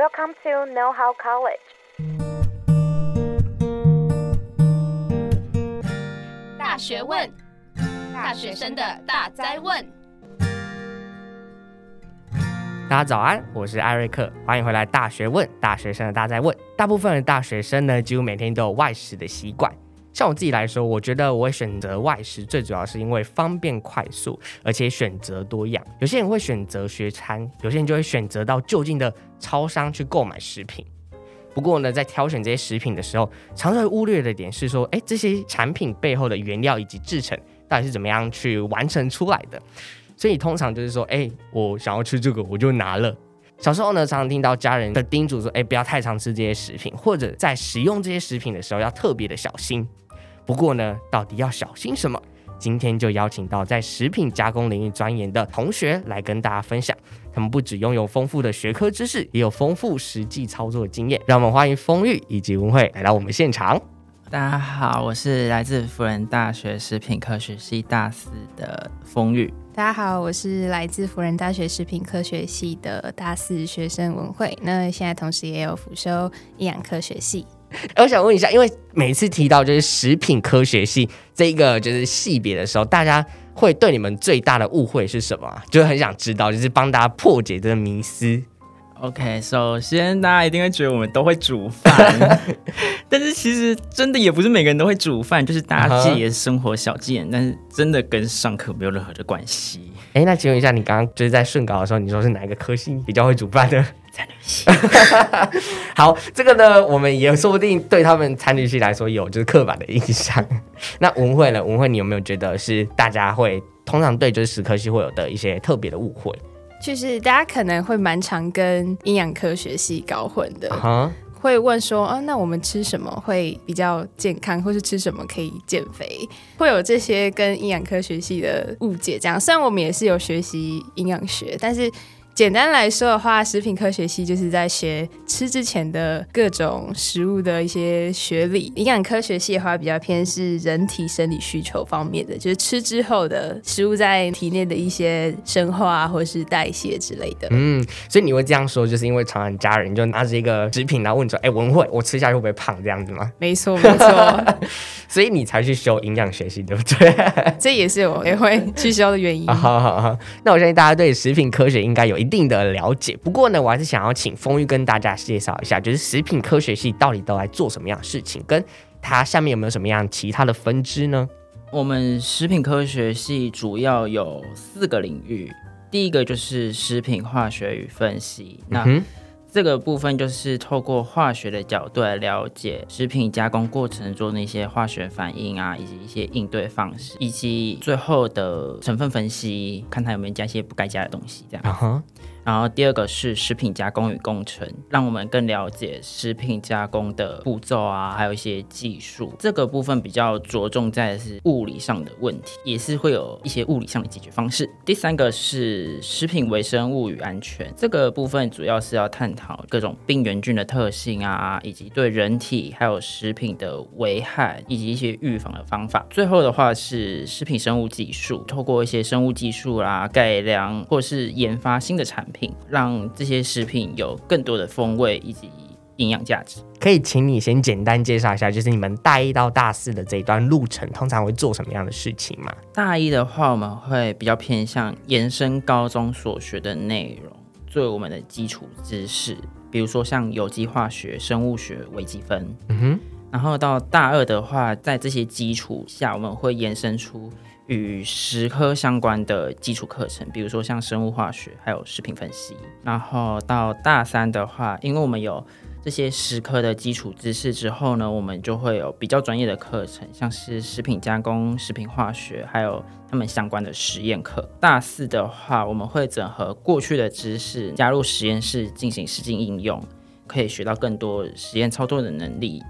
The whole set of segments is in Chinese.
Welcome to Know How College。大学问，大学生的大哉问。大家早安，我是艾瑞克，欢迎回来。大学问，大学生的大哉问。大部分的大学生呢，几乎每天都有外食的习惯。像我自己来说，我觉得我会选择外食，最主要是因为方便快速，而且选择多样。有些人会选择学餐，有些人就会选择到就近的超商去购买食品。不过呢，在挑选这些食品的时候，常常会忽略的点是说，哎，这些产品背后的原料以及制成到底是怎么样去完成出来的？所以通常就是说，哎，我想要吃这个，我就拿了。小时候呢，常常听到家人的叮嘱说，哎，不要太常吃这些食品，或者在使用这些食品的时候要特别的小心。不过呢，到底要小心什么？今天就邀请到在食品加工领域钻研的同学来跟大家分享。他们不只拥有丰富的学科知识，也有丰富实际操作的经验。让我们欢迎丰裕以及文慧来到我们现场。大家好，我是来自辅仁大学食品科学系大四的丰裕。大家好，我是来自辅仁大学食品科学系的大四学生文慧。那现在同时也有辅修营养科学系。我想问一下，因为每次提到就是食品科学系这一个就是系别的时候，大家会对你们最大的误会是什么？就很想知道，就是帮大家破解这个迷思。OK，首先大家一定会觉得我们都会煮饭，但是其实真的也不是每个人都会煮饭，就是大家自己的生活小技能，但是真的跟上课没有任何的关系。哎，那请问一下，你刚刚就是在顺稿的时候，你说是哪一个科系比较会煮饭的？餐旅系。好，这个呢，我们也说不定对他们餐旅系来说有就是刻板的印象。那文慧呢？文慧，你有没有觉得是大家会通常对就是食科系会有的一些特别的误会？就是大家可能会蛮常跟营养科学系搞混的，uh. 会问说，啊，那我们吃什么会比较健康，或是吃什么可以减肥？会有这些跟营养科学系的误解。这样，虽然我们也是有学习营养学，但是。简单来说的话，食品科学系就是在学吃之前的各种食物的一些学理。营养科学系的话，比较偏是人体生理需求方面的，就是吃之后的食物在体内的一些生化或是代谢之类的。嗯，所以你会这样说，就是因为常常家人就拿着一个食品，然后问说：“哎、欸，文慧，我吃下去会不会胖？”这样子吗？没错，没错。所以你才去修营养学系，对不对？这也是我也会去修的原因。好好好，那我相信大家对食品科学应该有一定的了解，不过呢，我还是想要请丰玉跟大家介绍一下，就是食品科学系到底都来做什么样的事情，跟它下面有没有什么样其他的分支呢？我们食品科学系主要有四个领域，第一个就是食品化学与分析，那这个部分就是透过化学的角度来了解食品加工过程中那些化学反应啊，以及一些应对方式，以及最后的成分分析，看它有没有加一些不该加的东西，这样。然后第二个是食品加工与工程，让我们更了解食品加工的步骤啊，还有一些技术。这个部分比较着重在的是物理上的问题，也是会有一些物理上的解决方式。第三个是食品微生物与安全，这个部分主要是要探讨各种病原菌的特性啊，以及对人体还有食品的危害，以及一些预防的方法。最后的话是食品生物技术，透过一些生物技术啦、改良或是研发新的产品。让这些食品有更多的风味以及营养价值。可以请你先简单介绍一下，就是你们大一到大四的这一段路程，通常会做什么样的事情吗？大一的话，我们会比较偏向延伸高中所学的内容，作为我们的基础知识，比如说像有机化学、生物学、微积分。嗯哼。然后到大二的话，在这些基础下，我们会延伸出。与食科相关的基础课程，比如说像生物化学，还有食品分析。然后到大三的话，因为我们有这些食科的基础知识之后呢，我们就会有比较专业的课程，像是食品加工、食品化学，还有他们相关的实验课。大四的话，我们会整合过去的知识，加入实验室进行实际应用，可以学到更多实验操作的能力。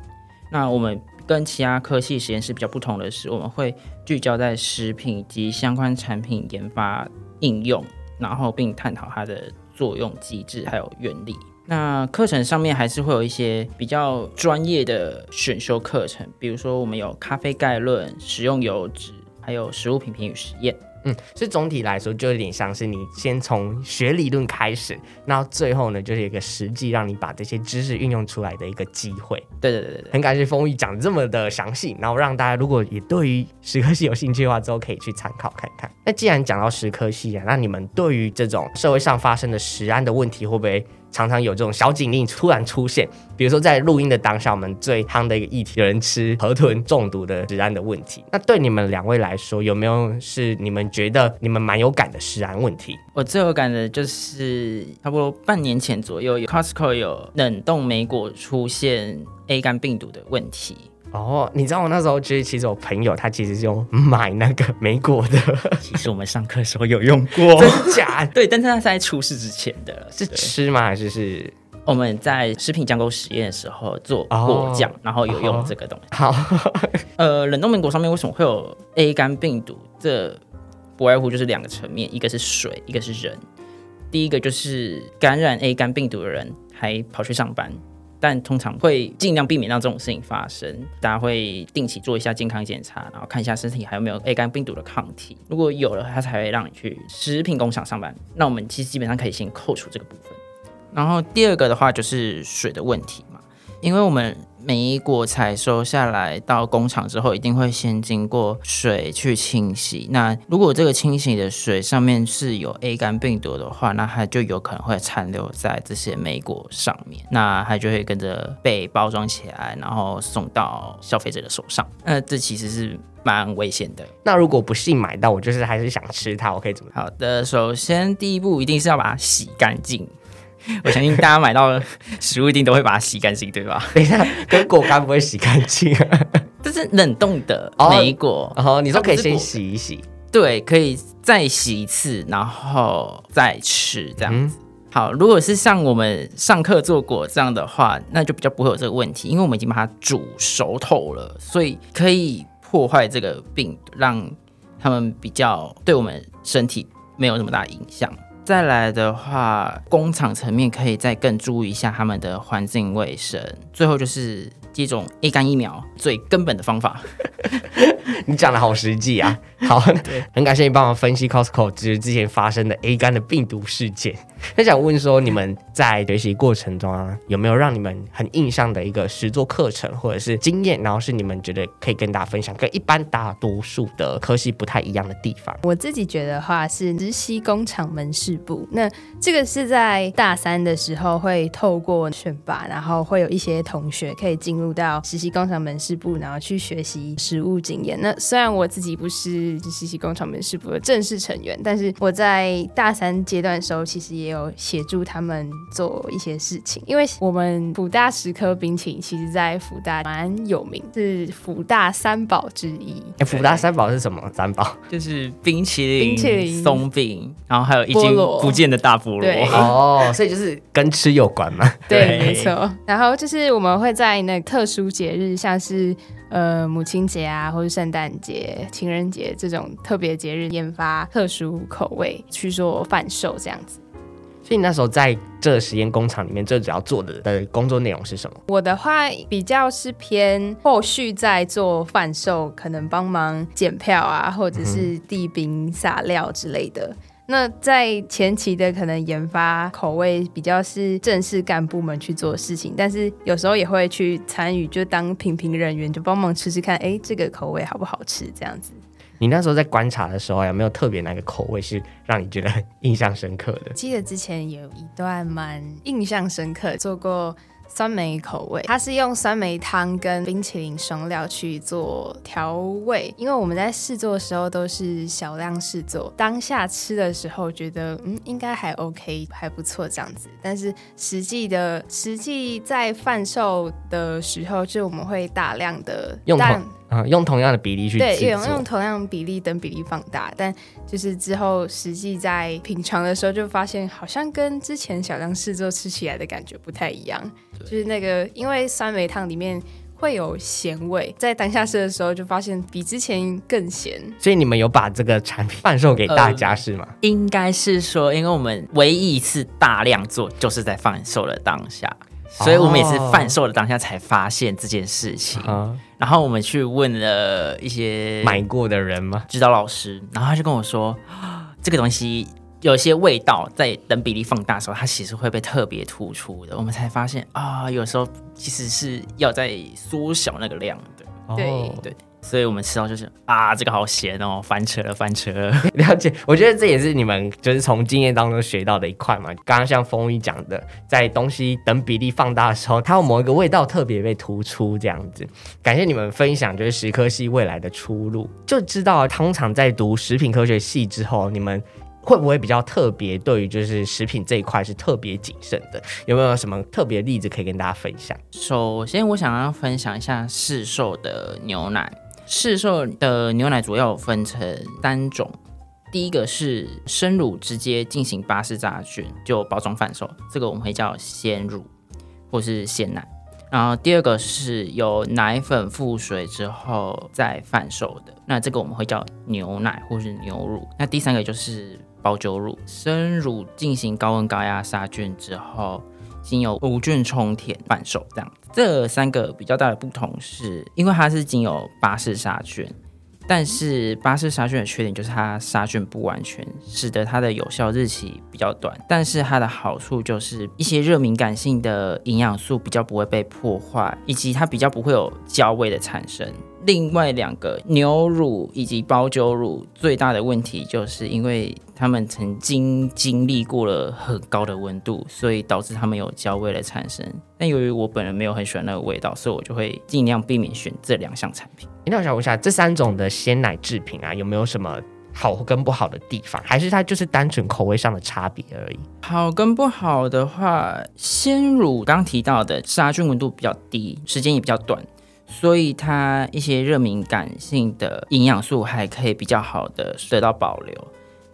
那我们。跟其他科系实验室比较不同的是，我们会聚焦在食品及相关产品研发应用，然后并探讨它的作用机制还有原理。那课程上面还是会有一些比较专业的选修课程，比如说我们有咖啡概论、食用油脂，还有食物品评与实验。嗯，所以总体来说，就有点像是你先从学理论开始，然后最后呢，就是一个实际让你把这些知识运用出来的一个机会。对对对对，很感谢丰毅讲这么的详细，然后让大家如果也对于石科系有兴趣的话，之后可以去参考看看。那既然讲到石科系啊，那你们对于这种社会上发生的食安的问题，会不会？常常有这种小警令突然出现，比如说在录音的当下，我们最夯的一个议题，有人吃河豚中毒的食安的问题。那对你们两位来说，有没有是你们觉得你们蛮有感的食安问题？我最有感的就是差不多半年前左右，有 Costco 有冷冻梅果出现 A 肝病毒的问题。哦，你知道我那时候其实其实我朋友他其实是用买那个梅果的，其实我们上课的时候有用过，真假？对，但是他是在出事之前的，是吃吗？还是是我们在食品加工实验的时候做果酱，哦、然后有用这个东西。好，呃，冷冻梅果上面为什么会有 A 肝病毒？这不外乎就是两个层面，一个是水，一个是人。第一个就是感染 A 肝病毒的人还跑去上班。但通常会尽量避免让这种事情发生。大家会定期做一下健康检查，然后看一下身体还有没有 A 肝病毒的抗体。如果有了，他才会让你去食品工厂上班。那我们其实基本上可以先扣除这个部分。然后第二个的话就是水的问题，因为我们。莓果采收下来到工厂之后，一定会先经过水去清洗。那如果这个清洗的水上面是有 A 肝病毒的话，那它就有可能会残留在这些莓果上面，那它就会跟着被包装起来，然后送到消费者的手上。那这其实是蛮危险的。那如果不幸买到，我就是还是想吃它，我可以怎么？好的，首先第一步一定是要把它洗干净。我相信大家买到食物一定都会把它洗干净，对吧？等一下，跟果干不会洗干净啊？这是冷冻的梅果，然后、哦、你说可以先洗一洗，对，可以再洗一次，然后再吃这样子。嗯、好，如果是像我们上课做果酱的话，那就比较不会有这个问题，因为我们已经把它煮熟透了，所以可以破坏这个病毒，让他们比较对我们身体没有那么大影响。再来的话，工厂层面可以再更注意一下他们的环境卫生。最后就是接种 A 肝疫苗，最根本的方法。你讲的好实际啊！好，很感谢你帮我分析 Costco 就是之前发生的 A 肝的病毒事件。很想问说，你们在学习过程中啊，有没有让你们很印象的一个实作课程或者是经验？然后是你们觉得可以跟大家分享，跟一般大多数的科系不太一样的地方？我自己觉得话是实习工厂门市部。那这个是在大三的时候会透过选拔，然后会有一些同学可以进入到实习工厂门市部，然后去学习实务经验。那虽然我自己不是实习工厂门市部的正式成员，但是我在大三阶段的时候，其实也有协助他们做一些事情。因为我们福大十颗冰淇淋，其实在福大蛮有名，是福大三宝之一。哎，辅大三宝是什么？三宝 就是冰淇淋、冰淇淋、松饼，然后还有一斤不见的大菠萝。哦，所以就是跟吃有关嘛。对，对没错。然后就是我们会在那特殊节日，像是。呃，母亲节啊，或是圣诞节、情人节这种特别节日，研发特殊口味去做贩售，这样子。所以你那时候在这个实验工厂里面，最主要做的的工作内容是什么？我的话比较是偏后续在做贩售，可能帮忙检票啊，或者是递冰撒料之类的。那在前期的可能研发口味比较是正式干部们去做事情，但是有时候也会去参与，就当品评人员，就帮忙吃吃看，哎，这个口味好不好吃？这样子。你那时候在观察的时候，有没有特别哪个口味是让你觉得很印象深刻的？记得之前有一段蛮印象深刻，做过。酸梅口味，它是用酸梅汤跟冰淇淋双料去做调味。因为我们在试做的时候都是小量试做，当下吃的时候觉得嗯应该还 OK 还不错这样子。但是实际的实际在贩售的时候，就我们会大量的用同啊用同样的比例去对用用同样比例等比例放大，但就是之后实际在品尝的时候就发现好像跟之前小量试做吃起来的感觉不太一样。就是那个，因为酸梅汤里面会有咸味，在当下吃的时候就发现比之前更咸。所以你们有把这个产品贩售给大家是吗？呃，应该是说，因为我们唯一一次大量做就是在贩售的当下，所以我们也是贩售的当下才发现这件事情。哦然后我们去问了一些买过的人吗？指导老师，然后他就跟我说，这个东西有些味道在等比例放大的时候，它其实会被特别突出的。我们才发现啊，有时候其实是要在缩小那个量的。对、哦、对。所以我们吃到就是啊，这个好咸哦，翻车了，翻车了。了解，我觉得这也是你们就是从经验当中学到的一块嘛。刚刚像丰毅讲的，在东西等比例放大的时候，它有某一个味道特别被突出，这样子。感谢你们分享，就是食科系未来的出路。就知道通常在读食品科学系之后，你们会不会比较特别，对于就是食品这一块是特别谨慎的？有没有什么特别的例子可以跟大家分享？首先，我想要分享一下市售的牛奶。市售的牛奶主要分成三种，第一个是生乳直接进行巴氏杀菌就包装贩售，这个我们会叫鲜乳或是鲜奶。然后第二个是由奶粉复水之后再贩售的，那这个我们会叫牛奶或是牛乳。那第三个就是保久乳，生乳进行高温高压杀菌之后，经由无菌充填贩售，这样。这三个比较大的不同是，因为它是经由巴氏杀菌，但是巴氏杀菌的缺点就是它杀菌不完全，使得它的有效日期比较短。但是它的好处就是一些热敏感性的营养素比较不会被破坏，以及它比较不会有焦味的产生。另外两个牛乳以及包酒乳最大的问题，就是因为他们曾经经历过了很高的温度，所以导致他们有焦味的产生。但由于我本人没有很喜欢那个味道，所以我就会尽量避免选这两项产品。那我想问一下，这三种的鲜奶制品啊，有没有什么好跟不好的地方？还是它就是单纯口味上的差别而已？好跟不好的话，鲜乳刚提到的杀菌温度比较低，时间也比较短。所以它一些热敏感性的营养素还可以比较好的得到保留，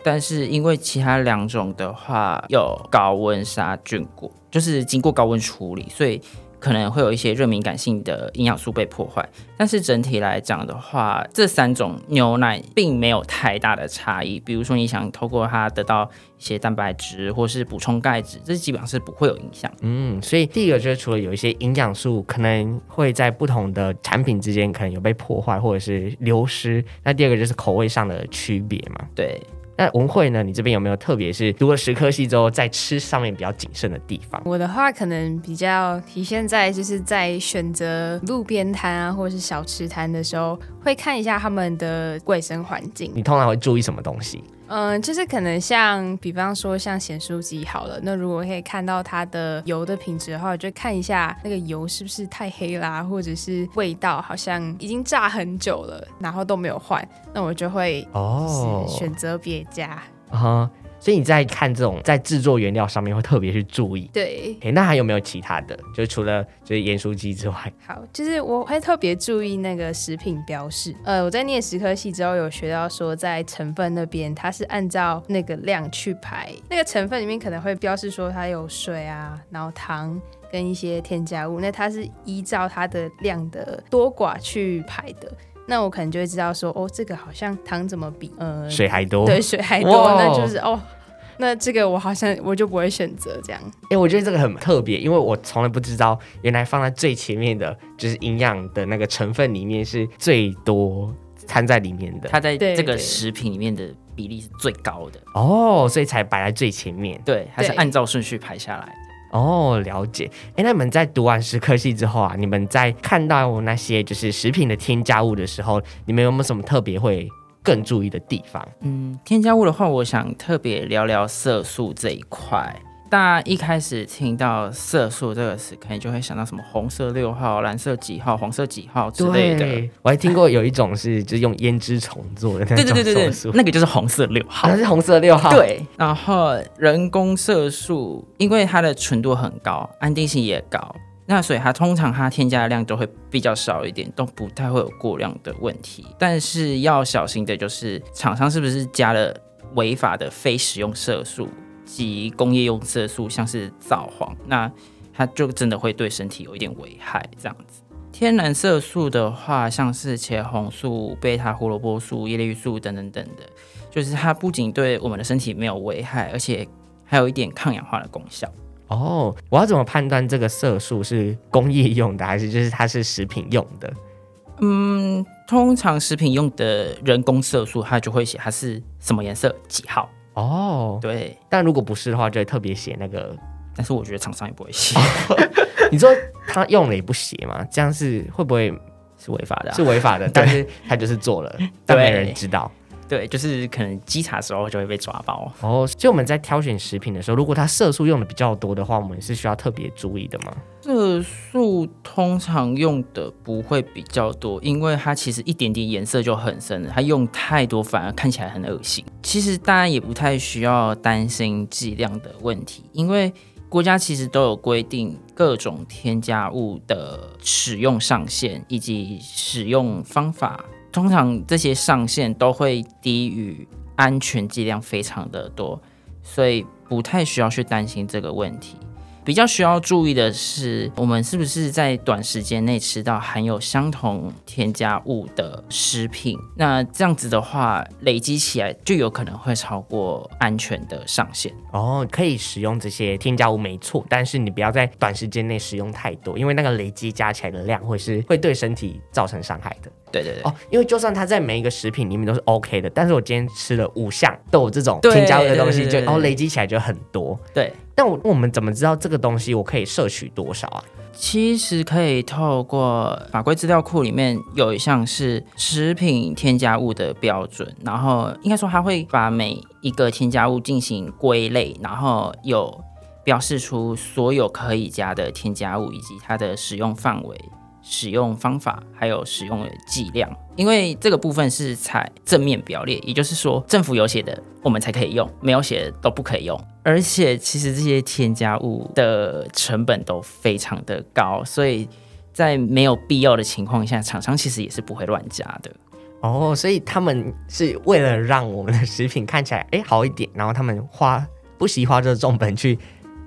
但是因为其他两种的话有高温杀菌过，就是经过高温处理，所以。可能会有一些热敏感性的营养素被破坏，但是整体来讲的话，这三种牛奶并没有太大的差异。比如说，你想透过它得到一些蛋白质或是补充钙质，这基本上是不会有影响。嗯，所以第一个就是除了有一些营养素可能会在不同的产品之间可能有被破坏或者是流失，那第二个就是口味上的区别嘛。对。那文慧呢？你这边有没有特别是读了食科系之后，在吃上面比较谨慎的地方？我的话可能比较体现在就是在选择路边摊啊，或者是小吃摊的时候，会看一下他们的卫生环境。你通常会注意什么东西？嗯，就是可能像，比方说像咸酥鸡好了，那如果可以看到它的油的品质的话，就看一下那个油是不是太黑啦，或者是味道好像已经炸很久了，然后都没有换，那我就会哦选择别家。哦所以你在看这种在制作原料上面会特别去注意，对。诶，那还有没有其他的？就是除了就是盐酥鸡之外，好，就是我会特别注意那个食品标示。呃，我在念食科系之后有学到说，在成分那边它是按照那个量去排，那个成分里面可能会标示说它有水啊，然后糖跟一些添加物，那它是依照它的量的多寡去排的。那我可能就会知道说，哦，这个好像糖怎么比呃水还多，对，水还多，那就是哦。那这个我好像我就不会选择这样。哎、欸，我觉得这个很特别，因为我从来不知道，原来放在最前面的就是营养的那个成分里面是最多掺在里面的。它在这个食品里面的比例是最高的哦，所以才摆在最前面。对，它是按照顺序排下来的。哦，了解。哎、那你们在读完食科系之后啊，你们在看到那些就是食品的添加物的时候，你们有没有什么特别会？更注意的地方，嗯，添加物的话，我想特别聊聊色素这一块。大家一开始听到色素这个词，可能就会想到什么红色六号、蓝色几号、黄色几号之类的。我还听过有一种是就是用胭脂虫做的那种色素，对对对对，那个就是红色六号，那是红色六号。对，然后人工色素，因为它的纯度很高，安定性也高。那所以它通常它添加的量都会比较少一点，都不太会有过量的问题。但是要小心的就是厂商是不是加了违法的非食用色素及工业用色素，像是皂黄，那它就真的会对身体有一点危害。这样子，天然色素的话，像是茄红素、贝塔胡萝卜素、叶绿素等等等的，就是它不仅对我们的身体没有危害，而且还有一点抗氧化的功效。哦，我要怎么判断这个色素是工业用的，还是就是它是食品用的？嗯，通常食品用的人工色素，它就会写它是什么颜色几号。哦，对。但如果不是的话，就会特别写那个。但是我觉得厂商也不会写。你说他用了也不写吗？这样是会不会是违法的啊？是违法的，但是他就是做了，但没人知道。对，就是可能稽查的时候就会被抓包。哦，所以我们在挑选食品的时候，如果它色素用的比较多的话，我们是需要特别注意的吗？色素通常用的不会比较多，因为它其实一点点颜色就很深了，它用太多反而看起来很恶心。其实大家也不太需要担心剂量的问题，因为国家其实都有规定各种添加物的使用上限以及使用方法。通常这些上限都会低于安全剂量非常的多，所以不太需要去担心这个问题。比较需要注意的是，我们是不是在短时间内吃到含有相同添加物的食品？那这样子的话，累积起来就有可能会超过安全的上限。哦，可以使用这些添加物没错，但是你不要在短时间内使用太多，因为那个累积加起来的量会是会对身体造成伤害的。对对对。哦，因为就算它在每一个食品里面都是 OK 的，但是我今天吃了五项都有这种添加物的东西，就哦累积起来就很多。对。但我我们怎么知道这个东西我可以摄取多少啊？其实可以透过法规资料库里面有一项是食品添加物的标准，然后应该说它会把每一个添加物进行归类，然后有标示出所有可以加的添加物以及它的使用范围。使用方法还有使用的剂量，因为这个部分是采正面表列，也就是说政府有写的我们才可以用，没有写的都不可以用。而且其实这些添加物的成本都非常的高，所以在没有必要的情况下，厂商其实也是不会乱加的。哦，所以他们是为了让我们的食品看起来诶好一点，然后他们花不惜花这个重本去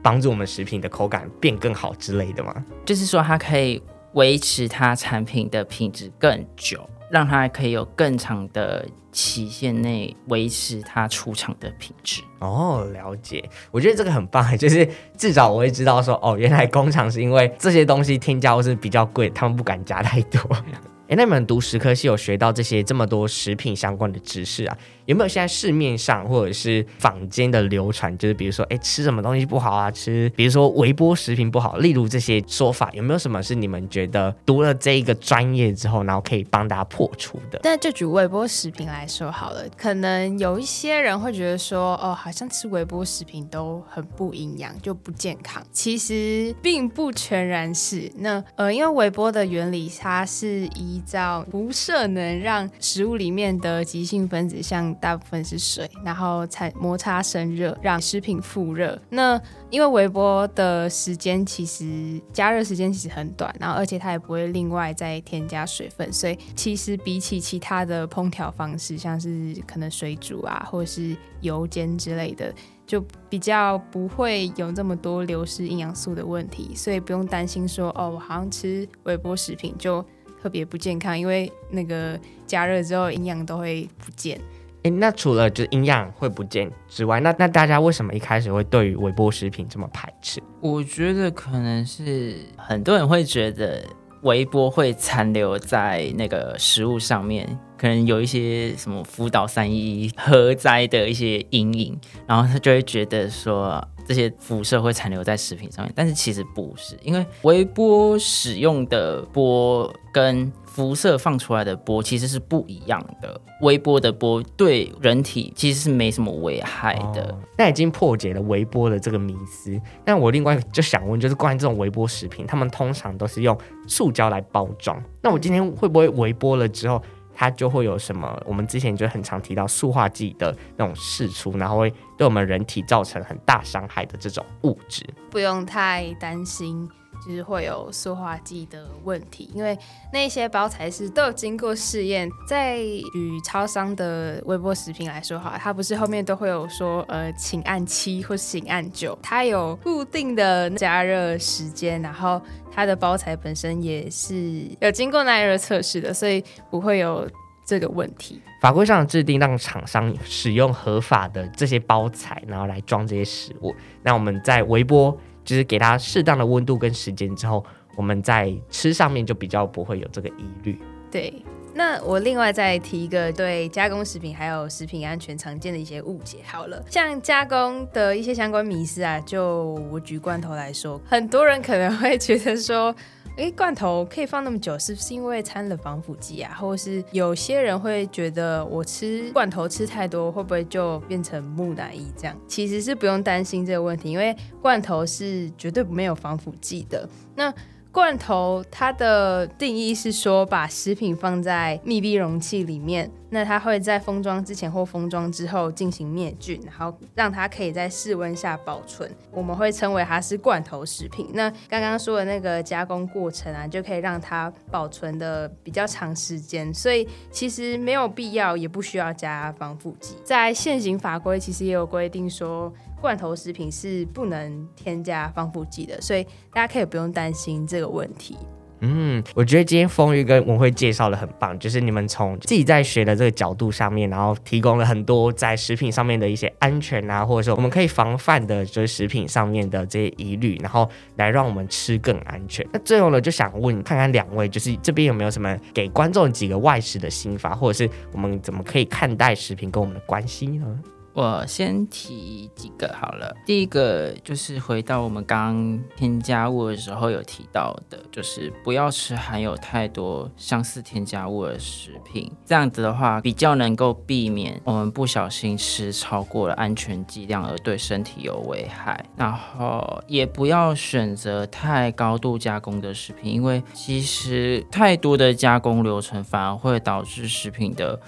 帮助我们食品的口感变更好之类的吗？就是说它可以。维持它产品的品质更久，让它可以有更长的期限内维持它出厂的品质。哦，了解。我觉得这个很棒，就是至少我会知道说，哦，原来工厂是因为这些东西添加物是比较贵，他们不敢加太多。哎，那你们读食科系有学到这些这么多食品相关的知识啊？有没有现在市面上或者是坊间的流传，就是比如说，哎，吃什么东西不好啊？吃，比如说微波食品不好，例如这些说法，有没有什么是你们觉得读了这一个专业之后，然后可以帮大家破除的？那就举微波食品来说好了，可能有一些人会觉得说，哦，好像吃微波食品都很不营养，就不健康。其实并不全然是。那呃，因为微波的原理，它是照辐射能让食物里面的极性分子像。大部分是水，然后才摩擦生热，让食品复热。那因为微波的时间其实加热时间其实很短，然后而且它也不会另外再添加水分，所以其实比起其他的烹调方式，像是可能水煮啊，或者是油煎之类的，就比较不会有这么多流失营养素的问题，所以不用担心说哦，我好像吃微波食品就特别不健康，因为那个加热之后营养都会不见。哎，那除了就是营养会不见之外，那那大家为什么一开始会对于微波食品这么排斥？我觉得可能是很多人会觉得微波会残留在那个食物上面，可能有一些什么福岛三一核灾的一些阴影，然后他就会觉得说这些辐射会残留在食品上面，但是其实不是，因为微波使用的波跟辐射放出来的波其实是不一样的，微波的波对人体其实是没什么危害的。那已经破解了微波的这个迷思。那我另外就想问，就是关于这种微波食品，他们通常都是用塑胶来包装。那我今天会不会微波了之后，它就会有什么？我们之前就很常提到塑化剂的那种释出，然后会对我们人体造成很大伤害的这种物质？不用太担心。就是会有塑化剂的问题，因为那些包材是都有经过试验。在与超商的微波食品来说，哈，它不是后面都会有说，呃，请按七或请按九，它有固定的加热时间，然后它的包材本身也是有经过耐热测试的，所以不会有这个问题。法规上的制定让厂商使用合法的这些包材，然后来装这些食物。那我们在微波。就是给它适当的温度跟时间之后，我们在吃上面就比较不会有这个疑虑。对。那我另外再提一个对加工食品还有食品安全常见的一些误解。好了，像加工的一些相关迷思啊，就我举罐头来说，很多人可能会觉得说，诶，罐头可以放那么久，是不是因为掺了防腐剂啊？或是有些人会觉得我吃罐头吃太多，会不会就变成木乃伊这样？其实是不用担心这个问题，因为罐头是绝对没有防腐剂的。那罐头它的定义是说，把食品放在密闭容器里面，那它会在封装之前或封装之后进行灭菌，然后让它可以在室温下保存。我们会称为它是罐头食品。那刚刚说的那个加工过程啊，就可以让它保存的比较长时间，所以其实没有必要，也不需要加防腐剂。在现行法规其实也有规定说。罐头食品是不能添加防腐剂的，所以大家可以不用担心这个问题。嗯，我觉得今天丰玉跟文慧介绍的很棒，就是你们从自己在学的这个角度上面，然后提供了很多在食品上面的一些安全啊，或者说我们可以防范的，就是食品上面的这些疑虑，然后来让我们吃更安全。那最后呢，就想问看看两位，就是这边有没有什么给观众几个外食的心法，或者是我们怎么可以看待食品跟我们的关系呢？我先提几个好了。第一个就是回到我们刚添加物的时候有提到的，就是不要吃含有太多相似添加物的食品。这样子的话，比较能够避免我们不小心吃超过了安全剂量而对身体有危害。然后也不要选择太高度加工的食品，因为其实太多的加工流程反而会导致食品的。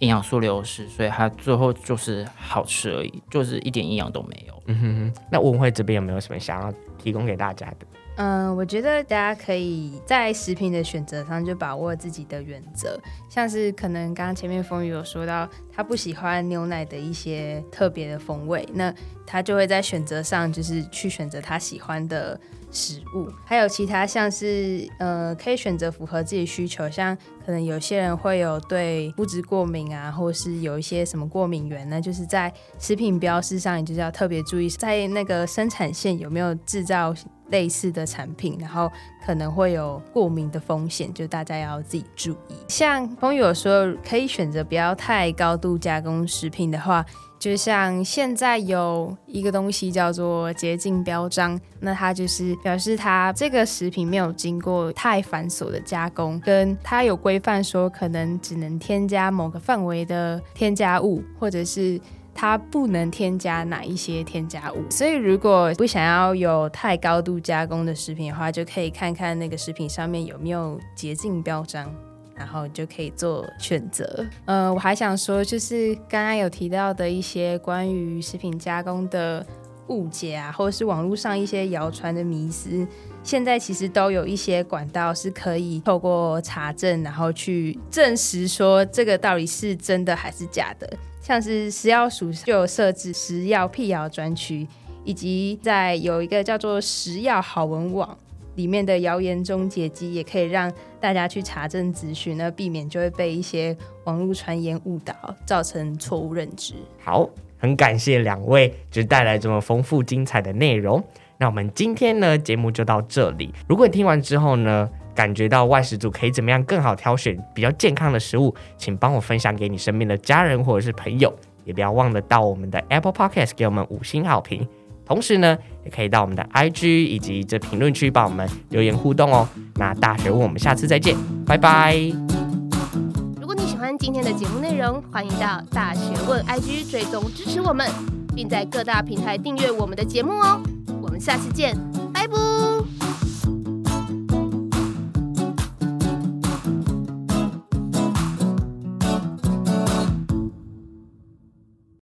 营养素流失，所以它最后就是好吃而已，就是一点营养都没有。嗯哼哼，那文慧这边有没有什么想要提供给大家的？嗯，我觉得大家可以在食品的选择上就把握自己的原则，像是可能刚刚前面风雨有说到，他不喜欢牛奶的一些特别的风味，那他就会在选择上就是去选择他喜欢的。食物还有其他像是呃，可以选择符合自己需求，像可能有些人会有对麸质过敏啊，或是有一些什么过敏源呢，就是在食品标示上，你就是要特别注意，在那个生产线有没有制造类似的产品，然后可能会有过敏的风险，就大家要自己注意。像朋友说可以选择不要太高度加工食品的话。就像现在有一个东西叫做洁净标章，那它就是表示它这个食品没有经过太繁琐的加工，跟它有规范说可能只能添加某个范围的添加物，或者是它不能添加哪一些添加物。所以如果不想要有太高度加工的食品的话，就可以看看那个食品上面有没有洁净标章。然后就可以做选择。呃，我还想说，就是刚刚有提到的一些关于食品加工的误解啊，或者是网络上一些谣传的迷思，现在其实都有一些管道是可以透过查证，然后去证实说这个到底是真的还是假的。像是食药署就有设置食药辟谣专区，以及在有一个叫做食药好文网。里面的谣言终结机也可以让大家去查证咨询，那避免就会被一些网络传言误导，造成错误认知。好，很感谢两位就带来这么丰富精彩的内容。那我们今天呢，节目就到这里。如果你听完之后呢，感觉到外食族可以怎么样更好挑选比较健康的食物，请帮我分享给你身边的家人或者是朋友，也不要忘了到我们的 Apple Podcast 给我们五星好评。同时呢，也可以到我们的 IG 以及这评论区帮我们留言互动哦。那大学问，我们下次再见，拜拜。如果你喜欢今天的节目内容，欢迎到大学问 IG 追踪支持我们，并在各大平台订阅我们的节目哦。我们下次见，